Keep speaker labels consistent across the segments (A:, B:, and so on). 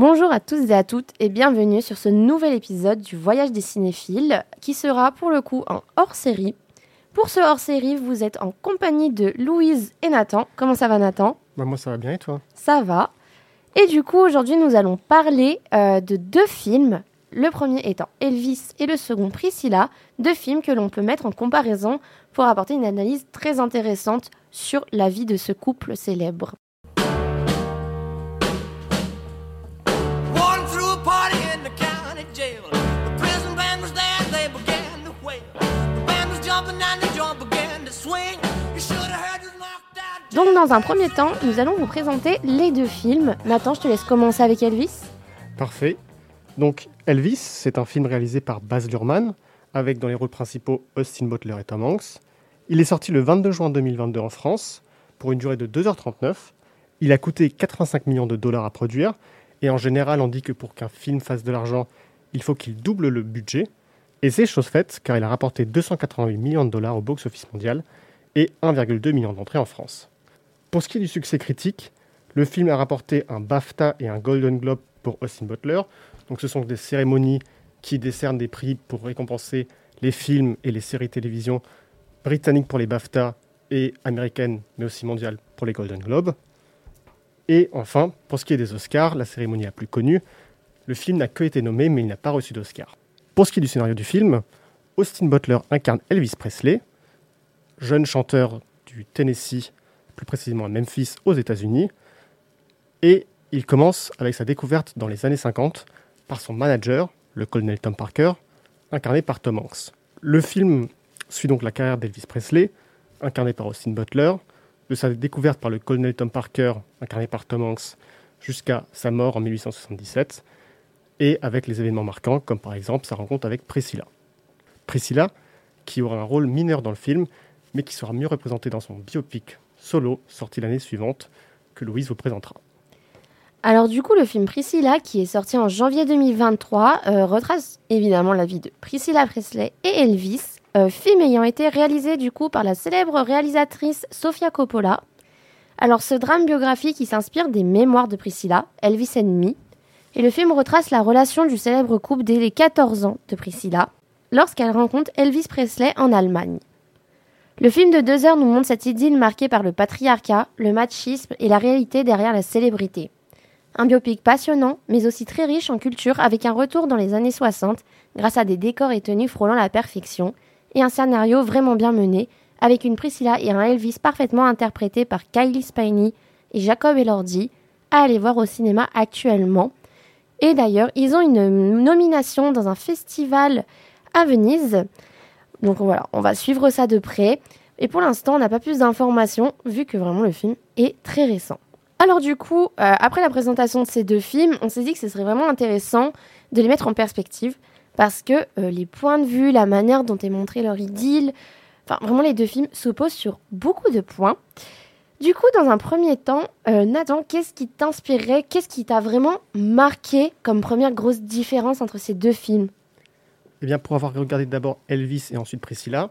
A: Bonjour à tous et à toutes et bienvenue sur ce nouvel épisode du Voyage des cinéphiles qui sera pour le coup un hors-série. Pour ce hors-série, vous êtes en compagnie de Louise et Nathan. Comment ça va Nathan?
B: Bah Moi ça va bien et toi?
A: Ça va. Et du coup aujourd'hui nous allons parler euh, de deux films. Le premier étant Elvis et le second Priscilla, deux films que l'on peut mettre en comparaison pour apporter une analyse très intéressante sur la vie de ce couple célèbre. Donc dans un premier temps, nous allons vous présenter les deux films. Nathan, je te laisse commencer avec Elvis.
B: Parfait. Donc Elvis, c'est un film réalisé par Baz Luhrmann, avec dans les rôles principaux Austin Butler et Tom Hanks. Il est sorti le 22 juin 2022 en France, pour une durée de 2h39. Il a coûté 85 millions de dollars à produire, et en général on dit que pour qu'un film fasse de l'argent, il faut qu'il double le budget. Et c'est chose faite, car il a rapporté 288 millions de dollars au box-office mondial et 1,2 million d'entrées en France. Pour ce qui est du succès critique, le film a rapporté un BAFTA et un Golden Globe pour Austin Butler. Donc ce sont des cérémonies qui décernent des prix pour récompenser les films et les séries télévision britanniques pour les BAFTA et américaines, mais aussi mondiales pour les Golden Globes. Et enfin, pour ce qui est des Oscars, la cérémonie la plus connue, le film n'a que été nommé, mais il n'a pas reçu d'Oscar. Pour ce qui est du scénario du film, Austin Butler incarne Elvis Presley, jeune chanteur du Tennessee plus précisément à Memphis aux États-Unis. Et il commence avec sa découverte dans les années 50 par son manager, le colonel Tom Parker, incarné par Tom Hanks. Le film suit donc la carrière d'Elvis Presley, incarné par Austin Butler, de sa découverte par le colonel Tom Parker, incarné par Tom Hanks, jusqu'à sa mort en 1877, et avec les événements marquants, comme par exemple sa rencontre avec Priscilla. Priscilla, qui aura un rôle mineur dans le film, mais qui sera mieux représenté dans son biopic Solo, sorti l'année suivante, que Louise vous présentera.
A: Alors du coup, le film Priscilla, qui est sorti en janvier 2023, euh, retrace évidemment la vie de Priscilla Presley et Elvis, euh, film ayant été réalisé du coup par la célèbre réalisatrice Sofia Coppola. Alors ce drame biographique qui s'inspire des mémoires de Priscilla, Elvis Enemy, et le film retrace la relation du célèbre couple dès les 14 ans de Priscilla, lorsqu'elle rencontre Elvis Presley en Allemagne. Le film de deux heures nous montre cette idylle marquée par le patriarcat, le machisme et la réalité derrière la célébrité. Un biopic passionnant, mais aussi très riche en culture, avec un retour dans les années 60, grâce à des décors et tenues frôlant la perfection, et un scénario vraiment bien mené, avec une Priscilla et un Elvis parfaitement interprétés par Kylie Spiney et Jacob Elordi, à aller voir au cinéma actuellement. Et d'ailleurs, ils ont une nomination dans un festival à Venise. Donc voilà, on va suivre ça de près. Et pour l'instant, on n'a pas plus d'informations, vu que vraiment le film est très récent. Alors du coup, euh, après la présentation de ces deux films, on s'est dit que ce serait vraiment intéressant de les mettre en perspective, parce que euh, les points de vue, la manière dont est montré leur idylle, enfin vraiment les deux films s'opposent sur beaucoup de points. Du coup, dans un premier temps, euh, Nathan, qu'est-ce qui t'inspirait, qu'est-ce qui t'a vraiment marqué comme première grosse différence entre ces deux films?
B: Eh bien, pour avoir regardé d'abord Elvis et ensuite Priscilla,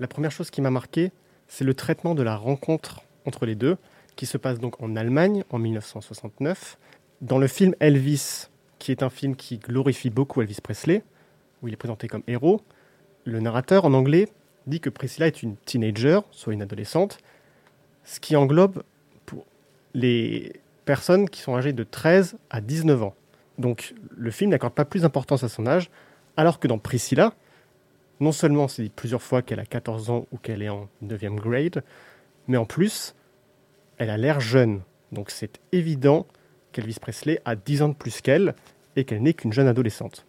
B: la première chose qui m'a marqué, c'est le traitement de la rencontre entre les deux, qui se passe donc en Allemagne en 1969. Dans le film Elvis, qui est un film qui glorifie beaucoup Elvis Presley, où il est présenté comme héros, le narrateur en anglais dit que Priscilla est une teenager, soit une adolescente, ce qui englobe les personnes qui sont âgées de 13 à 19 ans. Donc le film n'accorde pas plus d'importance à son âge, alors que dans Priscilla, non seulement c'est dit plusieurs fois qu'elle a 14 ans ou qu'elle est en 9e grade, mais en plus, elle a l'air jeune. Donc c'est évident qu'Elvis Presley a 10 ans de plus qu'elle et qu'elle n'est qu'une jeune adolescente.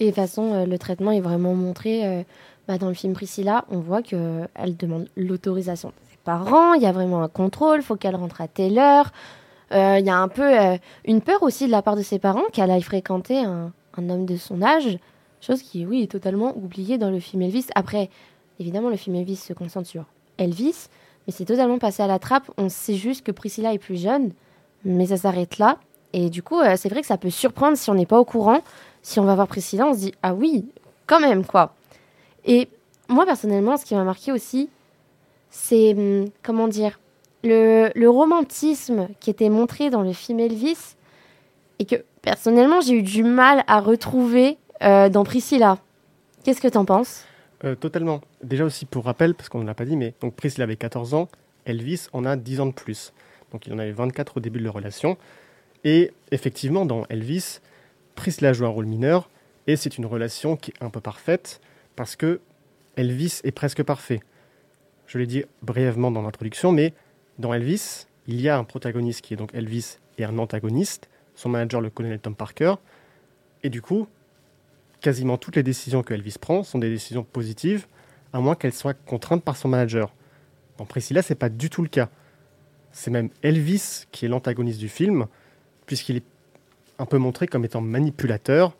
A: Et de toute façon, euh, le traitement est vraiment montré euh, bah, dans le film Priscilla. On voit qu'elle demande l'autorisation ses parents, il y a vraiment un contrôle, faut qu'elle rentre à telle heure. Euh, il y a un peu une peur aussi de la part de ses parents qu'elle aille fréquenter un homme de son âge Chose qui, oui, est totalement oubliée dans le film Elvis. Après, évidemment, le film Elvis se concentre sur Elvis, mais c'est totalement passé à la trappe. On sait juste que Priscilla est plus jeune, mais ça s'arrête là. Et du coup, euh, c'est vrai que ça peut surprendre si on n'est pas au courant. Si on va voir Priscilla, on se dit ah oui, quand même quoi. Et moi personnellement, ce qui m'a marqué aussi, c'est hum, comment dire le, romantisme qui était montré dans le film Elvis et que personnellement, j'ai eu du mal à retrouver euh, dans Priscilla. Qu'est-ce que t'en penses?
B: Euh, totalement. Déjà aussi pour rappel, parce qu'on ne l'a pas dit, mais donc Priscilla avait 14 ans, Elvis en a 10 ans de plus. Donc il en avait 24 au début de leur relation. Et effectivement, dans Elvis, Priscilla joue un rôle mineur, et c'est une relation qui est un peu parfaite, parce que Elvis est presque parfait. Je l'ai dit brièvement dans l'introduction, mais dans Elvis, il y a un protagoniste qui est donc Elvis et un antagoniste, son manager le colonel Tom Parker, et du coup, quasiment toutes les décisions que Elvis prend sont des décisions positives, à moins qu'elles soient contraintes par son manager. Dans Priscilla, c'est pas du tout le cas. C'est même Elvis qui est l'antagoniste du film, puisqu'il est un peu montré comme étant manipulateur,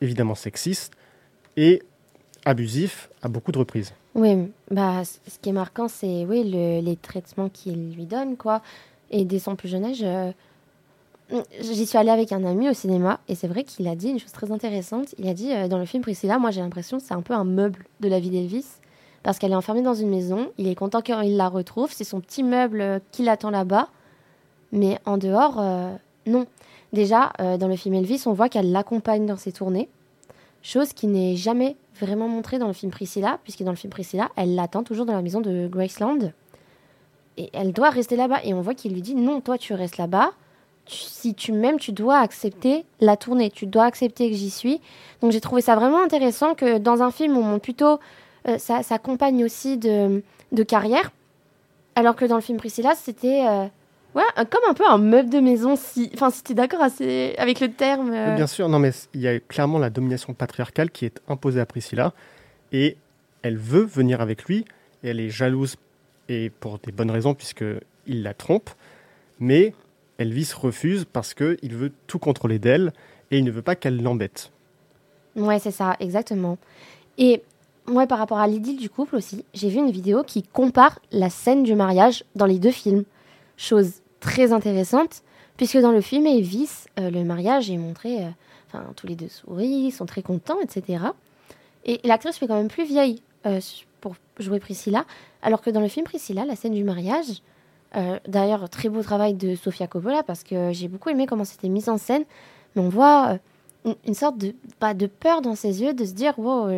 B: évidemment sexiste, et abusif à beaucoup de reprises.
A: Oui, bah, ce qui est marquant, c'est oui, le- les traitements qu'il lui donne, quoi. Et dès son plus jeune âge, euh, j'y suis allée avec un ami au cinéma, et c'est vrai qu'il a dit une chose très intéressante. Il a dit, euh, dans le film Priscilla, moi j'ai l'impression que c'est un peu un meuble de la vie d'Elvis, parce qu'elle est enfermée dans une maison, il est content quand il la retrouve, c'est son petit meuble euh, qui l'attend là-bas, mais en dehors, non. Déjà, dans le film Elvis, on voit qu'elle l'accompagne dans ses tournées, chose qui n'est jamais vraiment montrée dans le film Priscilla, puisque dans le film Priscilla, elle l'attend toujours dans la maison de Graceland. Et elle doit rester là-bas. Et on voit qu'il lui dit non, toi tu restes là-bas. Si tu m'aimes, tu dois accepter la tournée. Tu dois accepter que j'y suis. Donc j'ai trouvé ça vraiment intéressant que dans un film, on montre plutôt euh, sa, compagne aussi de, de carrière. Alors que dans le film Priscilla, c'était euh, ouais, un- comme un peu un meuble de maison. Si, enfin, si tu es d'accord assez- avec le terme. euh,
B: Bien sûr, non, mais il y a clairement la domination patriarcale qui est imposée à Priscilla, et elle veut venir avec lui, et elle est jalouse, et pour des bonnes raisons, puisque il la trompe, mais Elvis refuse parce qu'il veut tout contrôler d'elle, et il ne veut pas qu'elle l'embête.
A: Ouais, c'est ça, exactement. Et ouais, par rapport à l'idylle du couple aussi, j'ai vu une vidéo qui compare la scène du mariage dans les deux films. Chose très intéressante, puisque dans le film Elvis, euh, le mariage est montré, euh, enfin, tous les deux sourient, ils sont très contents, etc. Et l'actrice fait quand même plus vieille euh, pour jouer Priscilla, alors que dans le film Priscilla, la scène du mariage, d'ailleurs, très beau travail de Sofia Coppola, parce que j'ai beaucoup aimé comment c'était mis en scène, mais on voit une, sorte de, pas de peur dans ses yeux, de se dire, wow,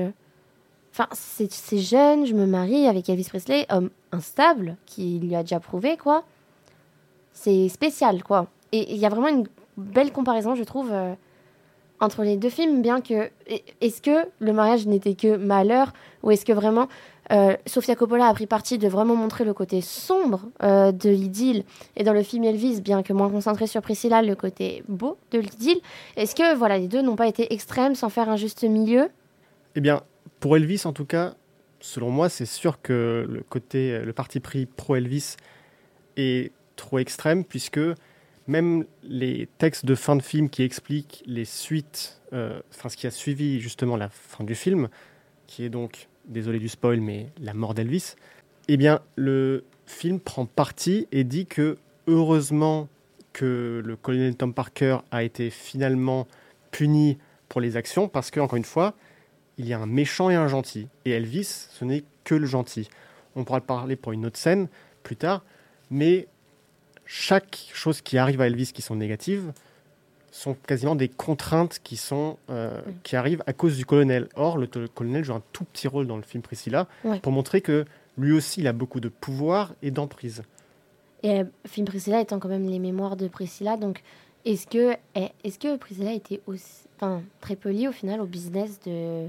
A: enfin, c'est jeune, je me marie avec Elvis Presley, homme instable, qui lui a déjà prouvé, quoi. C'est spécial, quoi. Et il y a vraiment une belle comparaison, je trouve, euh, entre les deux films, bien que. Est-ce que le mariage n'était que malheur, ou est-ce que vraiment. euh, Sofia Coppola a pris parti de vraiment montrer le côté sombre euh, de l'idylle, et dans le film Elvis, bien que moins concentré sur Priscilla, le côté beau de l'idylle. Est-ce que voilà, les deux n'ont pas été extrêmes sans faire un juste milieu?
B: Eh bien, pour Elvis, en tout cas, selon moi, c'est sûr que le côté, le parti pris pro-Elvis est trop extrême, puisque même les textes de fin de film qui expliquent les suites, euh, enfin ce qui a suivi justement la fin du film, qui est donc, désolé du spoil, mais la mort d'Elvis, eh bien, le film prend parti et dit que heureusement que le colonel Tom Parker a été finalement puni pour les actions, parce que, encore une fois, il y a un méchant et un gentil. Et Elvis, ce n'est que le gentil. On pourra le parler pour une autre scène plus tard, mais chaque chose qui arrive à Elvis qui sont négatives sont quasiment des contraintes qui, sont, euh,
A: Mm.
B: qui arrivent à cause du colonel. Or, le, le colonel joue un tout petit rôle dans le film Priscilla pour montrer que lui aussi, il a beaucoup de pouvoir et d'emprise.
A: Et euh, film Priscilla étant quand même les mémoires de Priscilla, donc est-ce que, est, est-ce que Priscilla était aussi, enfin, très peu liée au final au business de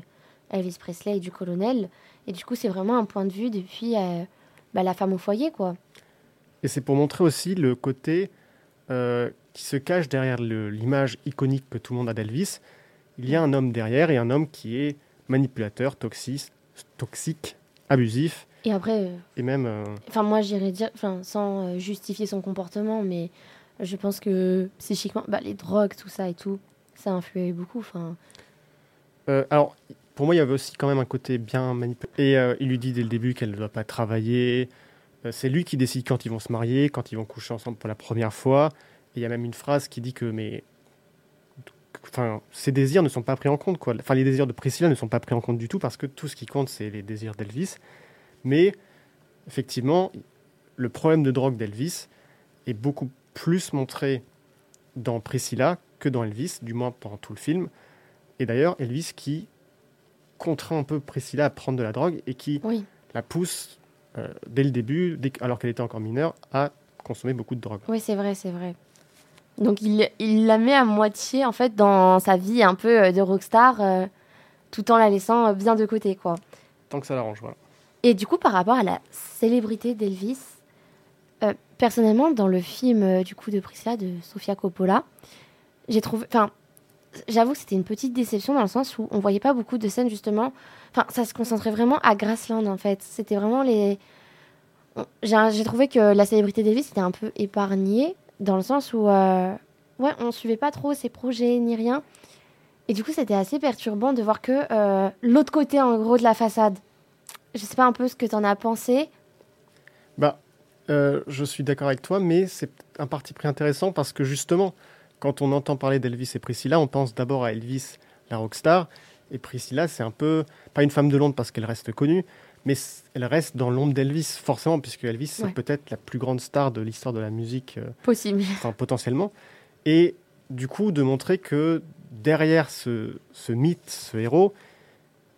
A: Elvis Presley et du colonel? Et du coup, c'est vraiment un point de vue depuis euh, bah, la femme au foyer, quoi.
B: Et c'est pour montrer aussi le côté euh, qui se cache derrière l'image iconique que tout le monde a d'Elvis. Il y a un homme derrière et un homme qui est manipulateur, toxique, toxique abusif
A: Et après,
B: et même... euh,
A: enfin, moi, j'irais dire, enfin, sans euh, justifier son comportement, mais je pense que psychiquement, bah, les drogues, tout ça et tout, ça a influé beaucoup. Enfin,
B: euh, alors, pour moi, il y avait aussi quand même un côté bien manipulateur. Et euh, il lui dit dès le début qu'elle ne doit pas travailler. Euh, c'est lui qui décide quand ils vont se marier, quand ils vont coucher ensemble pour la première fois. Et il y a même une phrase qui dit que mais enfin, ses désirs ne sont pas pris en compte. Quoi. Enfin, les désirs de Priscilla ne sont pas pris en compte du tout parce que tout ce qui compte, c'est les désirs d'Elvis. Mais effectivement, le problème de drogue d'Elvis est beaucoup plus montré dans Priscilla que dans Elvis, du moins pendant tout le film. Et d'ailleurs, Elvis qui contraint un peu Priscilla à prendre de la drogue et qui la pousse euh, dès le début, dès, alors qu'elle était encore mineure, à consommer beaucoup de drogue.
A: Oui, c'est vrai, c'est vrai. Donc il, il, la met à moitié en fait dans sa vie un peu euh, de rockstar, euh, tout en la laissant bien de côté, quoi.
B: Tant que ça l'arrange, voilà.
A: Et du coup, par rapport à la célébrité d'Elvis, personnellement, dans le film du coup de Priscilla de Sofia Coppola, j'ai trouvé, enfin, j'avoue que c'était une petite déception dans le sens où on voyait pas beaucoup de scènes justement. Enfin, ça se concentrait vraiment à Graceland en fait. C'était vraiment les. J'ai trouvé que la célébrité d'Elvis était un peu épargnée dans le sens où euh, ouais, on suivait pas trop ses projets ni rien. Et du coup, c'était assez perturbant de voir que euh, l'autre côté en gros de la façade. Je sais pas un peu ce que tu en as pensé.
B: Bah, euh, je suis d'accord avec toi, mais c'est un parti pris intéressant parce que justement, quand on entend parler d'Elvis et Priscilla, on pense d'abord à Elvis, la rockstar, et Priscilla, c'est un peu, pas une femme de Londres parce qu'elle reste connue, mais elle reste dans l'ombre d'Elvis, forcément, puisque Elvis, c'est peut-être la plus grande star de l'histoire de la musique. Euh,
A: Possible.
B: Enfin, potentiellement. Et du coup, de montrer que derrière ce, mythe, ce héros,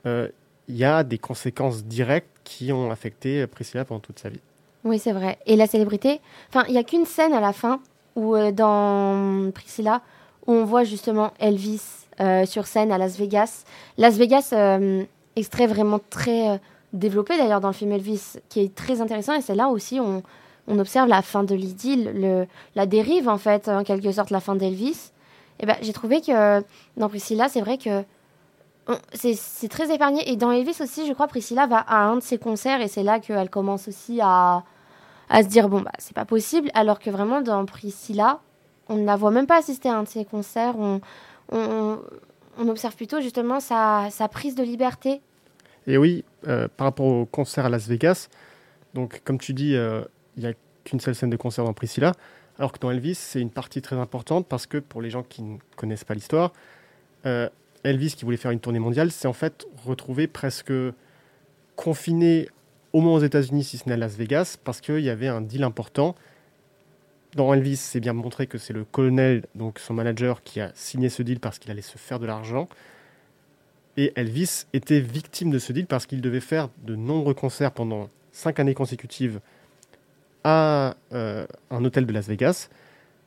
B: euh, il y a des conséquences directes qui ont affecté Priscilla pendant toute sa vie.
A: Oui, c'est vrai. Et la célébrité, enfin, il n'y a qu'une scène à la fin ou euh, dans Priscilla, où on voit justement Elvis euh, sur scène à Las Vegas. Las Vegas, euh, extrait vraiment très développé d'ailleurs dans le film Elvis, qui est très intéressant, et c'est là aussi on, on observe la fin de l'idylle, la dérive en fait, en quelque sorte, la fin d'Elvis. Et ben, j'ai trouvé que dans Priscilla, c'est vrai que c'est très épargné. Et dans Elvis aussi, je crois, Priscilla va à un de ses concerts et c'est là qu'elle commence aussi à, à se dire bon bah c'est pas possible alors que vraiment dans Priscilla on ne la voit même pas assister à un de ses concerts. On, on, observe plutôt justement sa, sa, prise de liberté.
B: Et oui euh, par rapport au concert à Las Vegas donc comme tu dis euh, il n'y a qu'une seule scène de concert dans Priscilla alors que dans Elvis c'est une partie très importante parce que pour les gens qui ne connaissent pas l'histoire euh, Elvis qui voulait faire une tournée mondiale s'est en fait retrouvé presque confiné au moins aux États-Unis, si ce n'est à Las Vegas, parce qu'il y avait un deal important. Dans Elvis, c'est bien montré que c'est le colonel, donc son manager, qui a signé ce deal parce qu'il allait se faire de l'argent. Et Elvis était victime de ce deal parce qu'il devait faire de nombreux concerts pendant cinq années consécutives à euh, un hôtel de Las Vegas.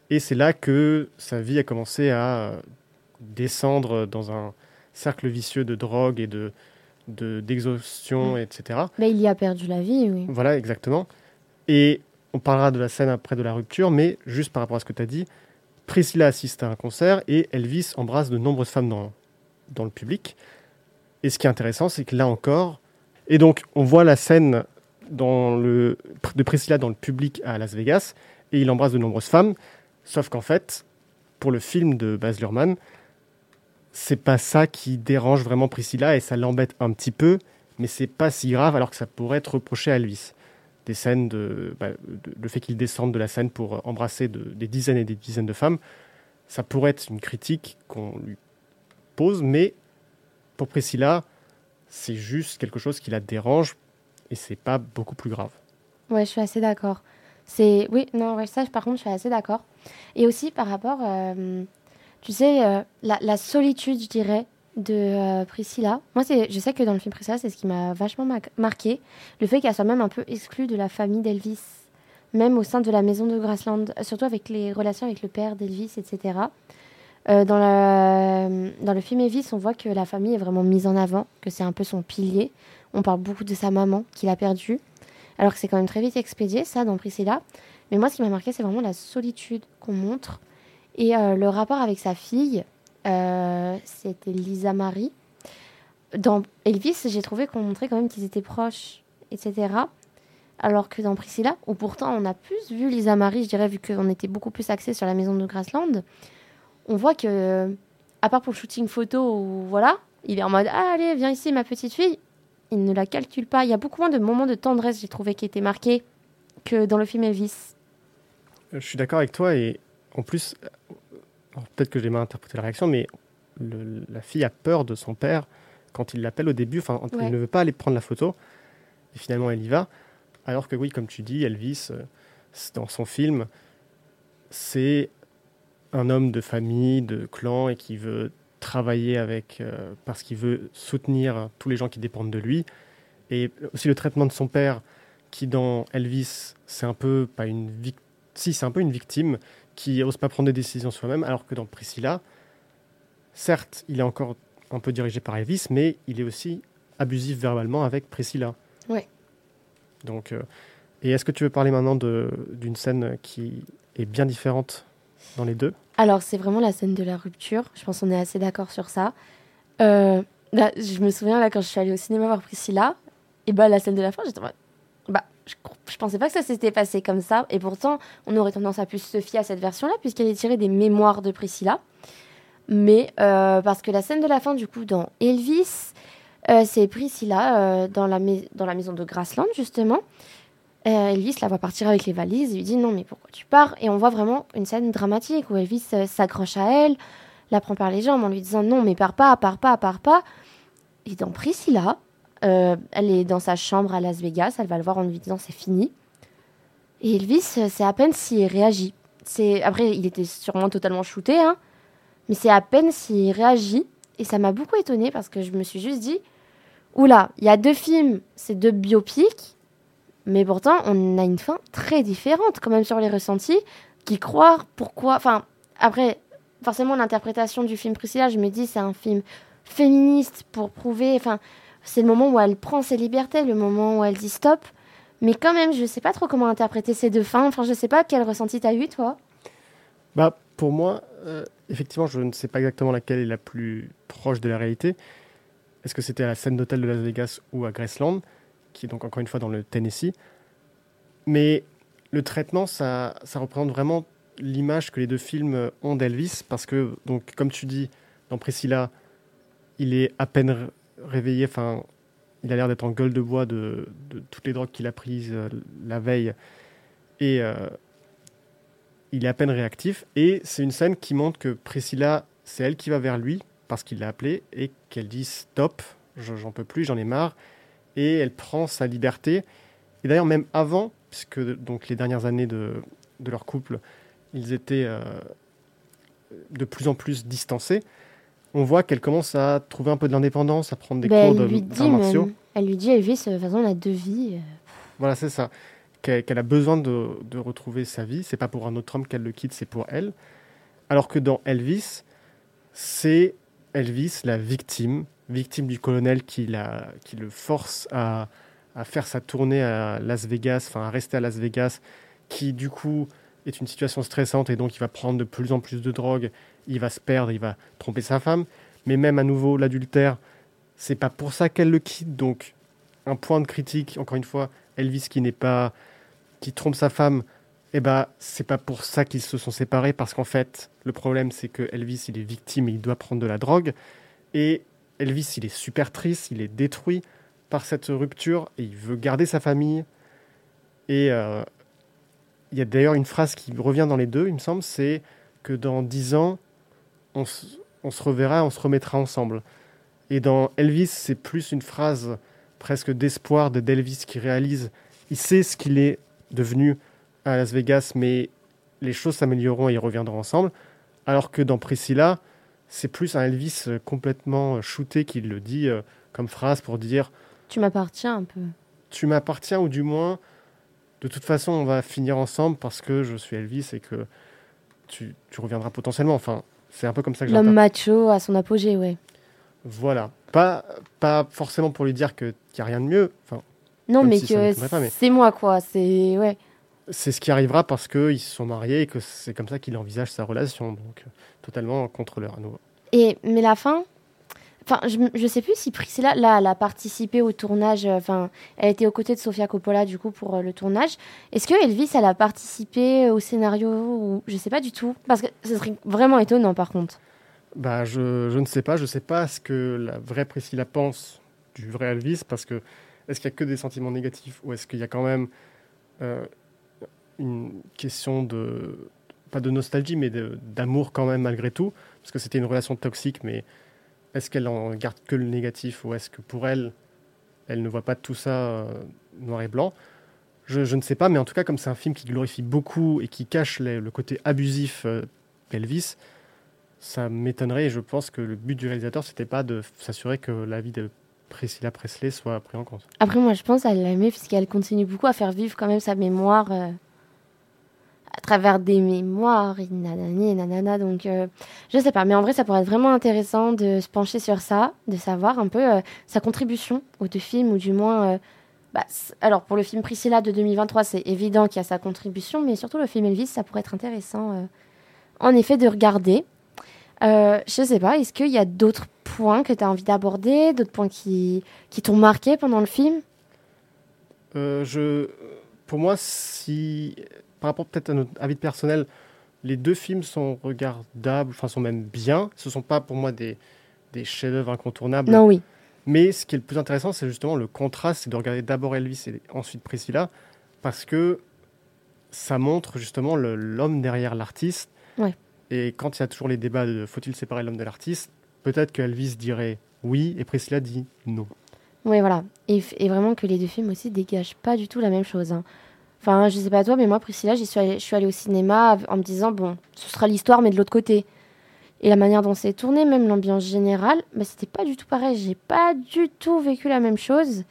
B: Et c'est là que sa vie a commencé à descendre dans un cercle vicieux de drogue et de, d'exhaustion, etc.
A: Mais il y a perdu la vie, oui.
B: Voilà, exactement. Et on parlera de la scène après de la rupture, mais juste par rapport à ce que tu as dit, Priscilla assiste à un concert et Elvis embrasse de nombreuses femmes dans, dans le public. Et ce qui est intéressant, c'est que là encore, et donc on voit la scène dans le, de Priscilla dans le public à Las Vegas, et il embrasse de nombreuses femmes, sauf qu'en fait, pour le film de Baz Luhrmann, c'est pas ça qui dérange vraiment Priscilla et ça l'embête un petit peu, mais c'est pas si grave alors que ça pourrait être reproché à Elvis. Des scènes de, bah, le fait qu'il descende de la scène pour embrasser des dizaines et des dizaines de femmes, ça pourrait être une critique qu'on lui pose, mais pour Priscilla, c'est juste quelque chose qui la dérange et c'est pas beaucoup plus grave.
A: Ouais, je suis assez d'accord. C'est oui, non, ouais, ça par contre, je suis assez d'accord. Et aussi par rapport euh, tu sais, euh, la, solitude, je dirais, de euh, Priscilla. Moi, je sais que dans le film Priscilla, c'est ce qui m'a vachement marqué. Le fait qu'elle soit même un peu exclue de la famille d'Elvis, même au sein de la maison de Graceland, surtout avec les relations avec le père d'Elvis, etc. Euh, dans, dans le film Elvis, on voit que la famille est vraiment mise en avant, que c'est un peu son pilier. On parle beaucoup de sa maman qu'il a perdue, alors que c'est quand même très vite expédié, ça, dans Priscilla. Mais moi, ce qui m'a marqué, c'est vraiment la solitude qu'on montre et euh, le rapport avec sa fille, euh, c'était Lisa Marie. Dans Elvis, j'ai trouvé qu'on montrait quand même qu'ils étaient proches, etc. Alors que dans Priscilla, où pourtant on a plus vu Lisa Marie, je dirais, vu qu'on était beaucoup plus axé sur la maison de Graceland, on voit que, à part pour le shooting photo, voilà, il est en mode ah, Allez, viens ici, ma petite fille. Il ne la calcule pas. Il y a beaucoup moins de moments de tendresse, j'ai trouvé, qui étaient marqués que dans le film Elvis.
B: Je suis d'accord avec toi et en plus, peut-être que j'ai mal interprété la réaction, mais la fille a peur de son père quand il l'appelle au début. Enfin, elle ne veut pas aller prendre la photo. Et finalement, elle y va. Alors que oui, comme tu dis, Elvis, euh, dans son film, c'est un homme de famille, de clan, et qui veut travailler avec, euh, parce qu'il veut soutenir tous les gens qui dépendent de lui. Et aussi le traitement de son père, qui dans Elvis, c'est un peu, pas une victime, si c'est un peu une victime, qui n'ose pas prendre des décisions soi-même, alors que dans Priscilla, certes, il est encore un peu dirigé par Elvis, mais il est aussi abusif verbalement avec Priscilla.
A: Ouais.
B: Donc, euh, et est-ce que tu veux parler maintenant d'une scène qui est bien différente dans les deux?
A: Alors, c'est vraiment la scène de la rupture. Je pense qu'on est assez d'accord sur ça. Euh, là, je me souviens, là, quand je suis allée au cinéma voir Priscilla, et bah, la scène de la fin, j'étais bah, je, pensais pas que ça s'était passé comme ça. Et pourtant, on aurait tendance à plus se fier à cette version-là, puisqu'elle est tirée des mémoires de Priscilla. Mais euh, parce que la scène de la fin, du coup, dans Elvis, euh, c'est Priscilla dans, la dans la maison de Grassland, justement. Euh, Elvis la voit partir avec les valises, il lui dit non mais pourquoi tu pars? Et on voit vraiment une scène dramatique où Elvis euh, s'accroche à elle, la prend par les jambes en lui disant non mais pars pas, pars pas, pars pas. Et dans Priscilla, euh, elle est dans sa chambre à Las Vegas, elle va le voir en lui disant c'est fini. Et Elvis, c'est à peine s'il réagit. C'est après il était sûrement totalement shooté, hein, mais c'est à peine s'il réagit. Et ça m'a beaucoup étonné parce que je me suis juste dit oula, il y a deux films, c'est deux biopics mais pourtant, on a une fin très différente quand même sur les ressentis. Qui croire pourquoi. Enfin, après, forcément, l'interprétation du film Priscilla, je me dis, c'est un film féministe pour prouver. Enfin, c'est le moment où elle prend ses libertés, le moment où elle dit stop. Mais quand même, je ne sais pas trop comment interpréter ces deux fins. Enfin, je ne sais pas quel ressenti tu as eu, toi.
B: Bah, pour moi, euh, effectivement, je ne sais pas exactement laquelle est la plus proche de la réalité. Est-ce que c'était à la scène d'hôtel de Las Vegas ou à Graceland qui est donc encore une fois dans le Tennessee. Mais le traitement, ça, ça représente vraiment l'image que les deux films ont d'Elvis, parce que, donc, comme tu dis, dans Priscilla, il est à peine réveillé, enfin, il a l'air d'être en gueule de bois de, toutes les drogues qu'il a prises euh, la veille, et euh, il est à peine réactif. Et c'est une scène qui montre que Priscilla, c'est elle qui va vers lui, parce qu'il l'a appelé, et qu'elle dit stop, j'en peux plus, j'en ai marre, et elle prend sa liberté. Et d'ailleurs, même avant, puisque donc, les dernières années de, leur couple, ils étaient euh, de plus en plus distancés, on voit qu'elle commence à trouver un peu de l'indépendance, à prendre des ben, cours d'arts martiaux.
A: Elle lui dit, Elvis, de toute façon, on a deux vies. Euh.
B: Voilà, c'est ça. Qu'elle a besoin de, de, retrouver sa vie. C'est pas pour un autre homme qu'elle le quitte, c'est pour elle. Alors que dans Elvis, c'est Elvis la victime victime du colonel qui, la, qui le force à, à, faire sa tournée à Las Vegas, enfin à rester à Las Vegas, qui du coup est une situation stressante et donc il va prendre de plus en plus de drogue, il va se perdre, il va tromper sa femme, mais même à nouveau l'adultère, c'est pas pour ça qu'elle le quitte, donc un point de critique, encore une fois, Elvis qui n'est pas, qui trompe sa femme, eh ben c'est pas pour ça qu'ils se sont séparés parce qu'en fait le problème c'est que Elvis il est victime et il doit prendre de la drogue. Et Elvis, il est super triste, il est détruit par cette rupture et il veut garder sa famille. Et euh, il y a d'ailleurs une phrase qui revient dans les deux, il me semble, c'est que dans dix ans, on, se reverra, on se remettra ensemble. Et dans Elvis, c'est plus une phrase presque d'espoir de d'Elvis qui réalise, il sait ce qu'il est devenu à Las Vegas, mais les choses s'amélioreront et ils reviendront ensemble. Alors que dans Priscilla, c'est plus un Elvis complètement shooté qui le dit euh, comme phrase pour dire
A: Tu m'appartiens un peu.
B: Tu m'appartiens, ou du moins, de toute façon, on va finir ensemble parce que je suis Elvis et que tu, reviendras potentiellement. Enfin, c'est un peu comme ça que
A: L'homme macho à son apogée, ouais.
B: Voilà. Pas, pas forcément pour lui dire qu'il n'y a rien de mieux. Enfin,
A: non, mais que c'est moi, quoi. C'est. Ouais
B: c'est ce qui arrivera parce qu'ils se sont mariés et que c'est comme ça qu'il envisage sa relation. Donc, totalement contre leur à nouveau.
A: Et, mais la fin, Enfin, je ne sais plus si Priscilla, là, elle a participé au tournage. Euh, enfin, elle était aux côtés de Sofia Coppola, du coup, pour euh, le tournage. Est-ce que Elvis, elle a participé au scénario ou je sais pas du tout Parce que ce serait vraiment étonnant, par contre.
B: Bah, je, ne sais pas. Je ne sais pas ce que la vraie Priscilla pense du vrai Elvis, parce que est-ce qu'il y a que des sentiments négatifs ou est-ce qu'il y a quand même une question de, pas de nostalgie, mais d'amour quand même malgré tout, parce que c'était une relation toxique, mais est-ce qu'elle en garde que le négatif ou est-ce que pour elle, elle ne voit pas tout ça euh, noir et blanc? Je, ne sais pas, mais en tout cas, comme c'est un film qui glorifie beaucoup et qui cache le côté abusif euh, Elvis, ça m'étonnerait et je pense que le but du réalisateur, c'était pas de s'assurer que la vie de Priscilla Presley soit pris en compte.
A: Après, moi, je pense qu'elle l'aimait puisqu'elle continue beaucoup à faire vivre quand même sa mémoire euh, à travers des mémoires, et nanani nanana. Donc, euh, je sais pas. Mais en vrai, ça pourrait être vraiment intéressant de se pencher sur ça, de savoir un peu euh, sa contribution aux deux films, ou du moins. Bah, alors, pour le film Priscilla de 2023, c'est évident qu'il y a sa contribution, mais surtout le film Elvis, ça pourrait être intéressant, en effet, de regarder. Euh, je sais pas, est-ce qu'il y a d'autres points que tu as envie d'aborder, d'autres points qui, qui t'ont marqué pendant le film?
B: Euh, je, Pour moi, si, par rapport peut-être à notre avis personnel, les deux films sont regardables, enfin sont même bien. Ce ne sont pas pour moi des, des chefs-d'œuvre incontournables.
A: Non, oui.
B: Mais ce qui est le plus intéressant, c'est justement le contraste, c'est de regarder d'abord Elvis et ensuite Priscilla, parce que ça montre justement l'homme derrière l'artiste.
A: Ouais.
B: Et quand il y a toujours les débats de faut-il séparer l'homme de l'artiste, peut-être que Elvis dirait oui et Priscilla dit non.
A: Oui, voilà. Et, vraiment que les deux films aussi dégagent pas du tout la même chose. Hein. Enfin, je sais pas toi, mais moi, Priscilla, j'y je suis allée au cinéma en me disant, bon, ce sera l'histoire, mais de l'autre côté. Et la manière dont c'est tourné, même l'ambiance générale, bah, c'était pas du tout pareil. J'ai pas du tout vécu la même chose.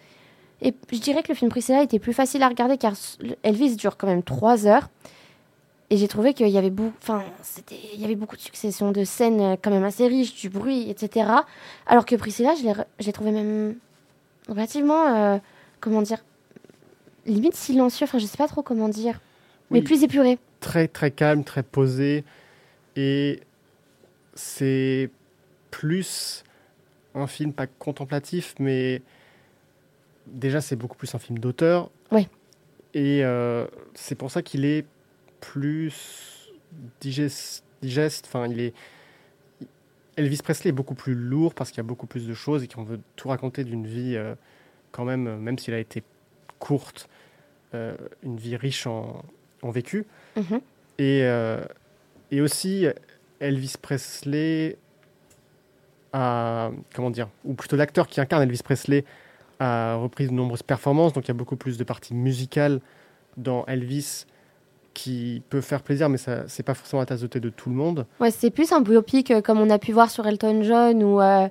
A: Et je dirais que le film Priscilla était plus facile à regarder car Elvis dure quand même trois heures. Et j'ai trouvé qu'il y avait beaucoup, y avait beaucoup de successions de scènes euh, quand même assez riches, du bruit, etc. Alors que Priscilla, je l'ai, trouvé même relativement, euh, comment dire, limite silencieux. Enfin, je sais pas trop comment dire, mais plus épuré.
B: Très très calme, très posé, et c'est plus un film pas contemplatif, mais déjà c'est beaucoup plus un film d'auteur.
A: Oui.
B: Et euh, c'est pour ça qu'il est plus digeste. Enfin, il est. Elvis Presley est beaucoup plus lourd parce qu'il y a beaucoup plus de choses et qu'on veut tout raconter d'une vie euh, quand même, euh, même s'il a été courte, euh, une vie riche en, en vécu.
A: Mhm.
B: Et, et aussi, Elvis Presley a, comment dire, ou plutôt l'acteur qui incarne Elvis Presley a repris de nombreuses performances, donc il y a beaucoup plus de parties musicales dans Elvis qui peut faire plaisir, mais ça c'est pas forcément la tasse de thé de tout le monde.
A: Ouais, c'est plus un biopic euh, comme on a pu voir sur Elton John ou, euh,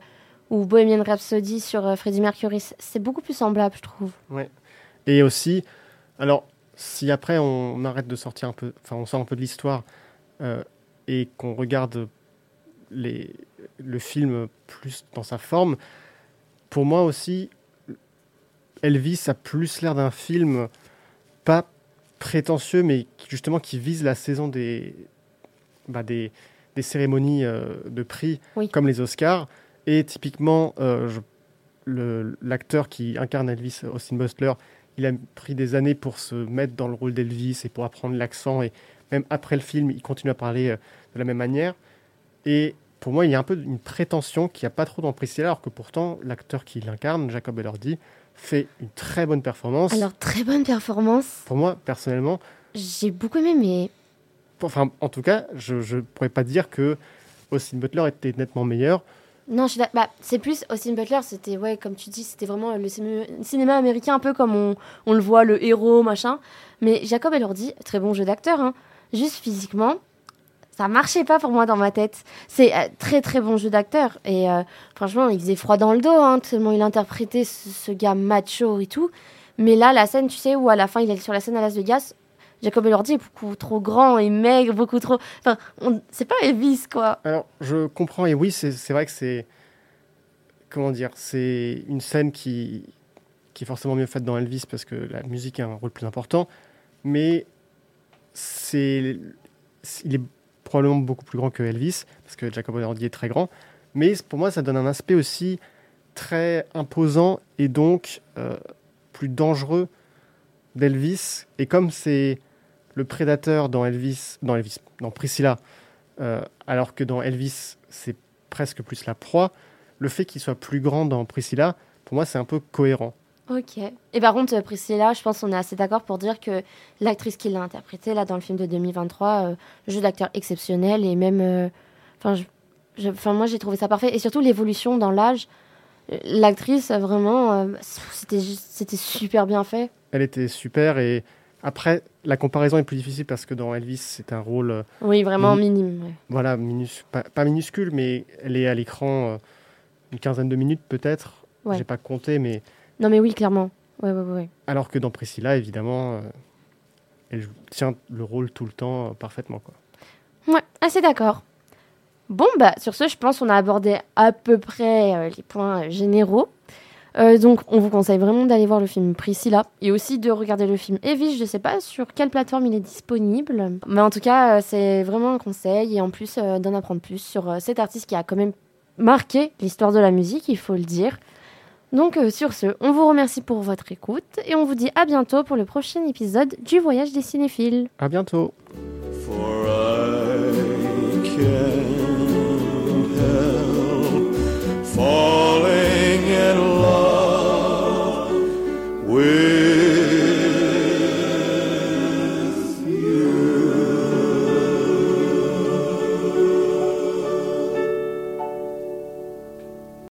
A: ou Bohemian Rhapsody sur euh, Freddie Mercury. C'est beaucoup plus semblable, je trouve.
B: Ouais. Et aussi, alors, si après on arrête de sortir un peu, enfin, on sort un peu de l'histoire et qu'on regarde les, le film plus dans sa forme, pour moi aussi, Elvis a plus l'air d'un film pas prétentieux, mais justement qui vise la saison des, bah, des, des, cérémonies euh, de prix, comme les Oscars. Et typiquement, euh, l'acteur qui incarne Elvis, Austin Butler, il a pris des années pour se mettre dans le rôle d'Elvis et pour apprendre l'accent. Et même après le film, il continue à parler euh, de la même manière. Et pour moi, il y a un peu une prétention qui n'y a pas trop dans Priscilla, alors que pourtant, l'acteur qui l'incarne, Jacob Elordi, fait une très bonne performance.
A: Alors, très bonne performance.
B: Pour moi, personnellement.
A: J'ai beaucoup aimé, mais.
B: Enfin, en tout cas, je ne pourrais pas dire que Austin Butler était nettement meilleur.
A: Non, je bah, c'est plus Austin Butler, c'était, ouais, comme tu dis, c'était vraiment le cinéma américain, un peu comme on, le voit, le héros, machin. Mais Jacob Elordi, très bon jeu d'acteur, hein. juste physiquement, ça marchait pas pour moi dans ma tête. C'est euh, très très bon jeu d'acteur et euh, franchement il faisait froid dans le dos hein, tellement il interprétait ce, gars macho et tout. Mais là la scène tu sais où à la fin il est sur la scène à Las Vegas, Jacob Elordi est beaucoup trop grand et maigre, beaucoup trop. Enfin c'est pas Elvis quoi.
B: Alors je comprends et oui c'est vrai que c'est comment dire c'est une scène qui qui est forcément mieux faite dans Elvis parce que la musique a un rôle plus important, mais c'est il est probablement beaucoup plus grand que Elvis, parce que Jacob Elordi est très grand. Mais pour moi, ça donne un aspect aussi très imposant et donc euh, plus dangereux d'Elvis. Et comme c'est le prédateur dans Elvis, dans Elvis, dans Priscilla, euh, alors que dans Elvis, c'est presque plus la proie, le fait qu'il soit plus grand dans Priscilla, pour moi, c'est un peu cohérent.
A: Ok. Et par contre, Priscilla, je pense qu'on est assez d'accord pour dire que l'actrice qui l'a interprétée là dans le film de 2023, euh, jeu d'acteur exceptionnel et même, euh, enfin, moi j'ai trouvé ça parfait et surtout l'évolution dans l'âge. L'actrice vraiment, euh, c'était c'était super bien fait.
B: Elle était super et Après, la comparaison est plus difficile parce que dans Elvis, c'est un rôle, euh,
A: Oui, vraiment minime. ouais.
B: voilà, minus- pas, pas minuscule, mais elle est à l'écran euh, une quinzaine de minutes peut-être.
A: Ouais.
B: J'ai pas compté, mais
A: Non, mais oui, clairement. Ouais, ouais, ouais.
B: alors que dans Priscilla, évidemment, euh, elle tient le rôle tout le temps euh, parfaitement. Quoi.
A: Ouais, assez d'accord. Bon, bah, sur ce, je pense qu'on a abordé à peu près les points généraux. Euh, donc, on vous conseille vraiment d'aller voir le film Priscilla et aussi de regarder le film Evie. Je ne sais pas sur quelle plateforme il est disponible, mais en tout cas, euh, c'est vraiment un conseil et en plus euh, d'en apprendre plus sur cet artiste qui a quand même marqué l'histoire de la musique, il faut le dire. Donc, sur ce, on vous remercie pour votre écoute et on vous dit à bientôt pour le prochain épisode du Voyage des cinéphiles.
B: À bientôt.